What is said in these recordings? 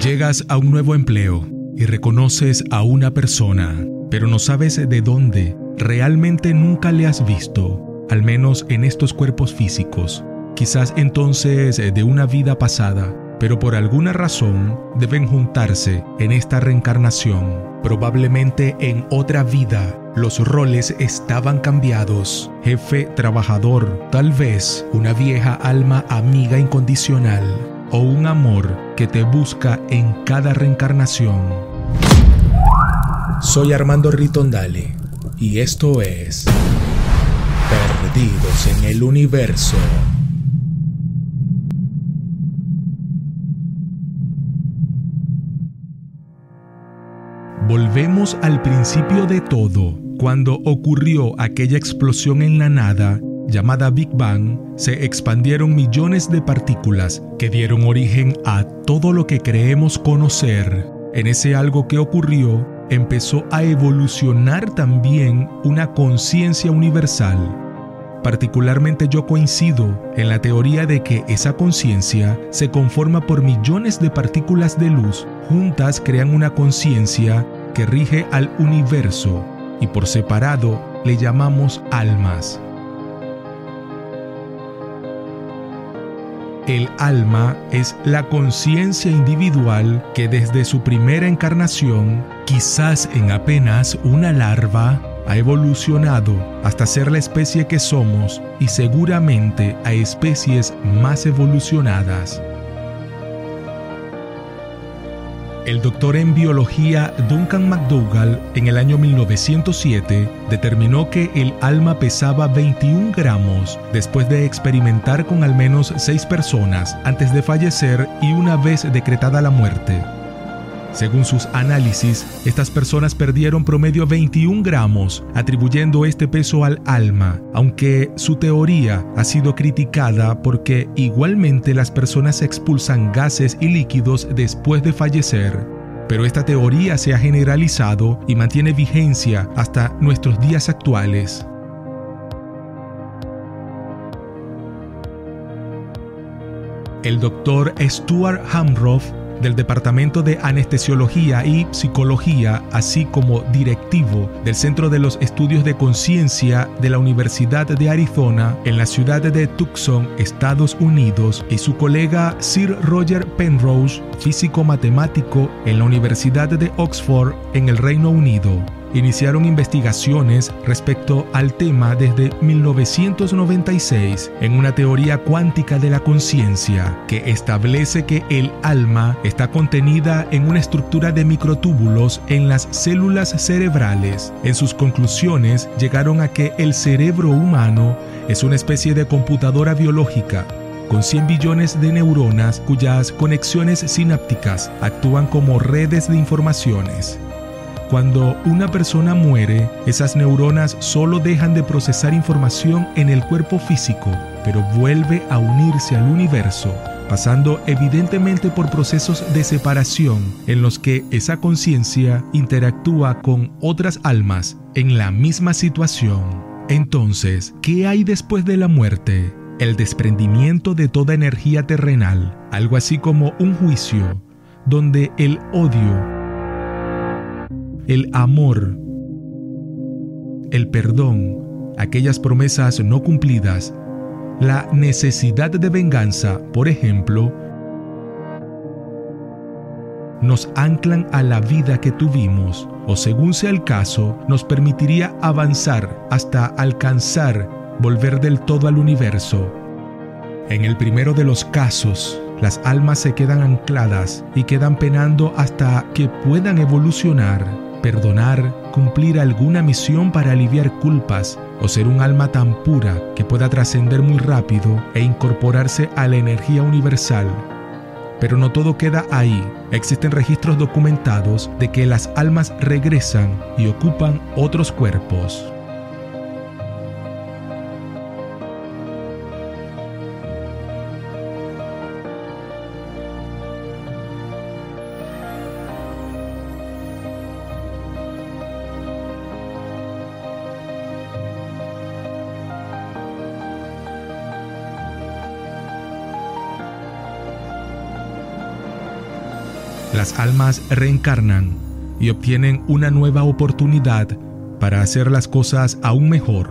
Llegas a un nuevo empleo y reconoces a una persona, pero no sabes de dónde. Realmente nunca le has visto, al menos en estos cuerpos físicos. Quizás entonces de una vida pasada, pero por alguna razón deben juntarse en esta reencarnación. Probablemente en otra vida los roles estaban cambiados. Jefe, trabajador, tal vez una vieja alma amiga incondicional o un amor que te busca en cada reencarnación. Soy Armando Ritondale y esto es Perdidos en el Universo. Volvemos al principio de todo, cuando ocurrió aquella explosión en la nada llamada Big Bang, se expandieron millones de partículas que dieron origen a todo lo que creemos conocer. En ese algo que ocurrió, empezó a evolucionar también una conciencia universal. Particularmente yo coincido en la teoría de que esa conciencia se conforma por millones de partículas de luz, juntas crean una conciencia que rige al universo y por separado le llamamos almas. El alma es la conciencia individual que desde su primera encarnación, quizás en apenas una larva, ha evolucionado hasta ser la especie que somos y seguramente a especies más evolucionadas. El doctor en biología Duncan McDougall en el año 1907 determinó que el alma pesaba 21 gramos después de experimentar con al menos 6 personas antes de fallecer y una vez decretada la muerte. Según sus análisis, estas personas perdieron promedio 21 gramos, atribuyendo este peso al alma, aunque su teoría ha sido criticada porque igualmente las personas expulsan gases y líquidos después de fallecer. Pero esta teoría se ha generalizado y mantiene vigencia hasta nuestros días actuales. El doctor Stuart Hamroff del Departamento de Anestesiología y Psicología, así como directivo del Centro de los Estudios de Conciencia de la Universidad de Arizona en la ciudad de Tucson, Estados Unidos, y su colega Sir Roger Penrose, físico matemático en la Universidad de Oxford en el Reino Unido iniciaron investigaciones respecto al tema desde 1996 en una teoría cuántica de la conciencia que establece que el alma está contenida en una estructura de microtúbulos en las células cerebrales. En sus conclusiones llegaron a que el cerebro humano es una especie de computadora biológica con 100 billones de neuronas cuyas conexiones sinápticas actúan como redes de informaciones. Cuando una persona muere, esas neuronas solo dejan de procesar información en el cuerpo físico, pero vuelve a unirse al universo, pasando evidentemente por procesos de separación en los que esa conciencia interactúa con otras almas en la misma situación. Entonces, ¿qué hay después de la muerte? El desprendimiento de toda energía terrenal, algo así como un juicio, donde el odio el amor, el perdón, aquellas promesas no cumplidas, la necesidad de venganza, por ejemplo, nos anclan a la vida que tuvimos o según sea el caso, nos permitiría avanzar hasta alcanzar volver del todo al universo. En el primero de los casos, las almas se quedan ancladas y quedan penando hasta que puedan evolucionar perdonar, cumplir alguna misión para aliviar culpas o ser un alma tan pura que pueda trascender muy rápido e incorporarse a la energía universal. Pero no todo queda ahí. Existen registros documentados de que las almas regresan y ocupan otros cuerpos. Las almas reencarnan y obtienen una nueva oportunidad para hacer las cosas aún mejor.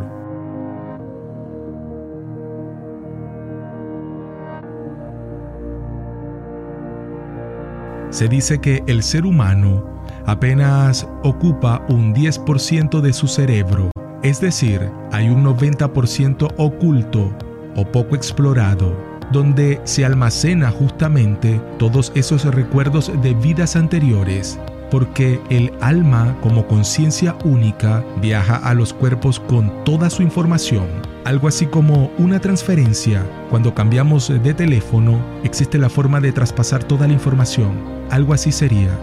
Se dice que el ser humano apenas ocupa un 10% de su cerebro, es decir, hay un 90% oculto o poco explorado, donde se almacena justamente todos esos recuerdos de vidas anteriores porque el alma como conciencia única viaja a los cuerpos con toda su información. Algo así como una transferencia. Cuando cambiamos de teléfono, existe la forma de traspasar toda la información. Algo así sería.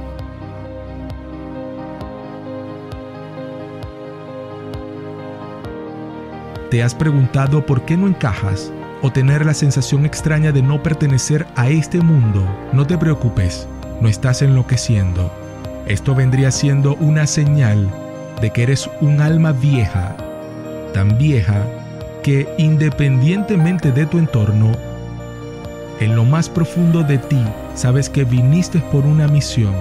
¿Te has preguntado por qué no encajas? ¿O tener la sensación extraña de no pertenecer a este mundo? No te preocupes, no estás enloqueciendo esto vendría siendo una señal de que eres un alma vieja, tan vieja que independientemente de tu entorno, en lo más profundo de ti sabes que viniste por una misión.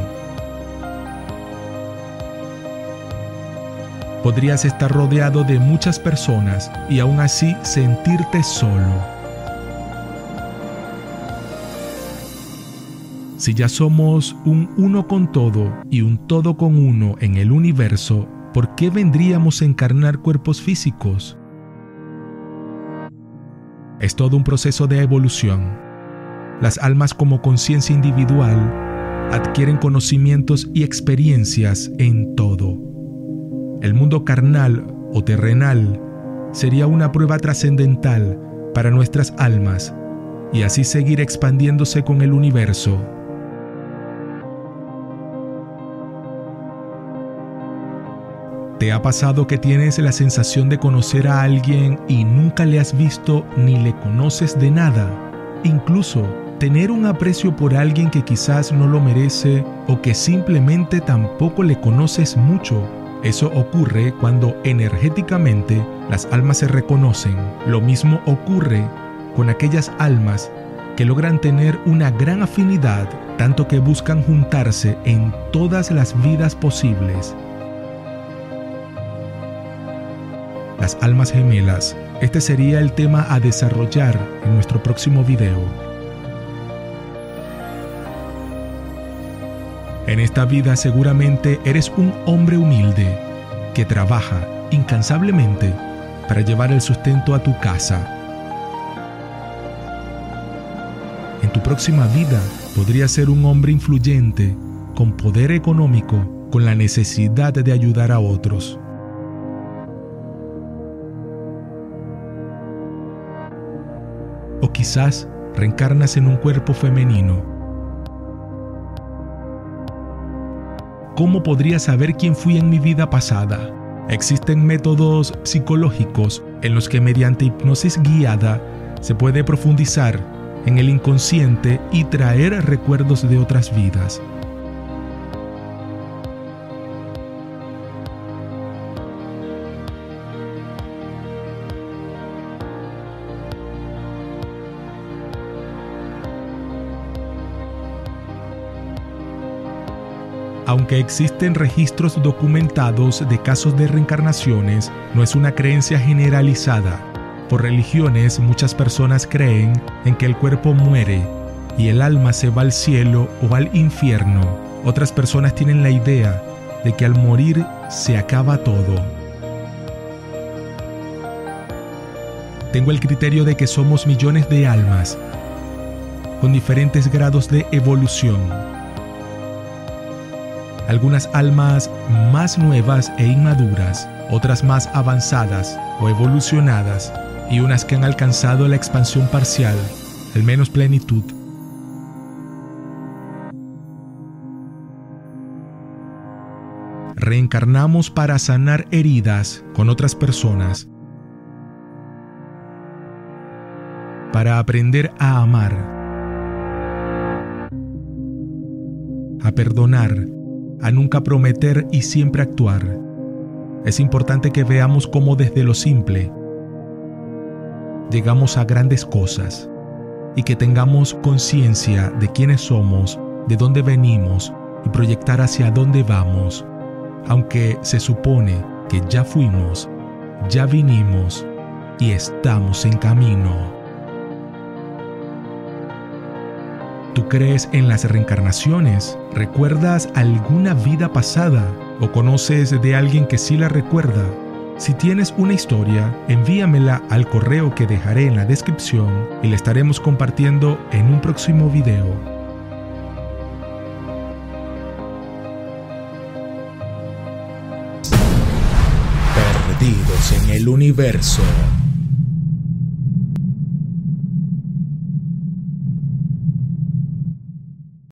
Podrías estar rodeado de muchas personas y aún así sentirte solo Si ya somos un uno con todo y un todo con uno en el universo, ¿por qué vendríamos a encarnar cuerpos físicos? Es todo un proceso de evolución. Las almas como conciencia individual adquieren conocimientos y experiencias en todo. El mundo carnal o terrenal sería una prueba trascendental para nuestras almas y así seguir expandiéndose con el universo ¿Te ha pasado que tienes la sensación de conocer a alguien y nunca le has visto ni le conoces de nada? Incluso tener un aprecio por alguien que quizás no lo merece o que simplemente tampoco le conoces mucho. Eso ocurre cuando energéticamente las almas se reconocen. Lo mismo ocurre con aquellas almas que logran tener una gran afinidad, tanto que buscan juntarse en todas las vidas posibles las almas gemelas. Este sería el tema a desarrollar en nuestro próximo video. En esta vida seguramente eres un hombre humilde que trabaja incansablemente para llevar el sustento a tu casa. En tu próxima vida podrías ser un hombre influyente, con poder económico, con la necesidad de ayudar a otros. o quizás reencarnas en un cuerpo femenino. ¿Cómo podría saber quién fui en mi vida pasada? Existen métodos psicológicos en los que mediante hipnosis guiada se puede profundizar en el inconsciente y traer recuerdos de otras vidas. Aunque existen registros documentados de casos de reencarnaciones, no es una creencia generalizada. Por religiones muchas personas creen en que el cuerpo muere y el alma se va al cielo o al infierno. Otras personas tienen la idea de que al morir se acaba todo. Tengo el criterio de que somos millones de almas con diferentes grados de evolución algunas almas más nuevas e inmaduras, otras más avanzadas o evolucionadas, y unas que han alcanzado la expansión parcial, al menos plenitud. Reencarnamos para sanar heridas con otras personas, para aprender a amar, a perdonar, a nunca prometer y siempre actuar. Es importante que veamos cómo desde lo simple llegamos a grandes cosas y que tengamos conciencia de quiénes somos de dónde venimos y proyectar hacia dónde vamos, aunque se supone que ya fuimos, ya vinimos y estamos en camino. ¿Tú crees en las reencarnaciones? ¿Recuerdas alguna vida pasada? ¿O conoces de alguien que sí la recuerda? Si tienes una historia, envíamela al correo que dejaré en la descripción y la estaremos compartiendo en un próximo video. Perdidos en el universo.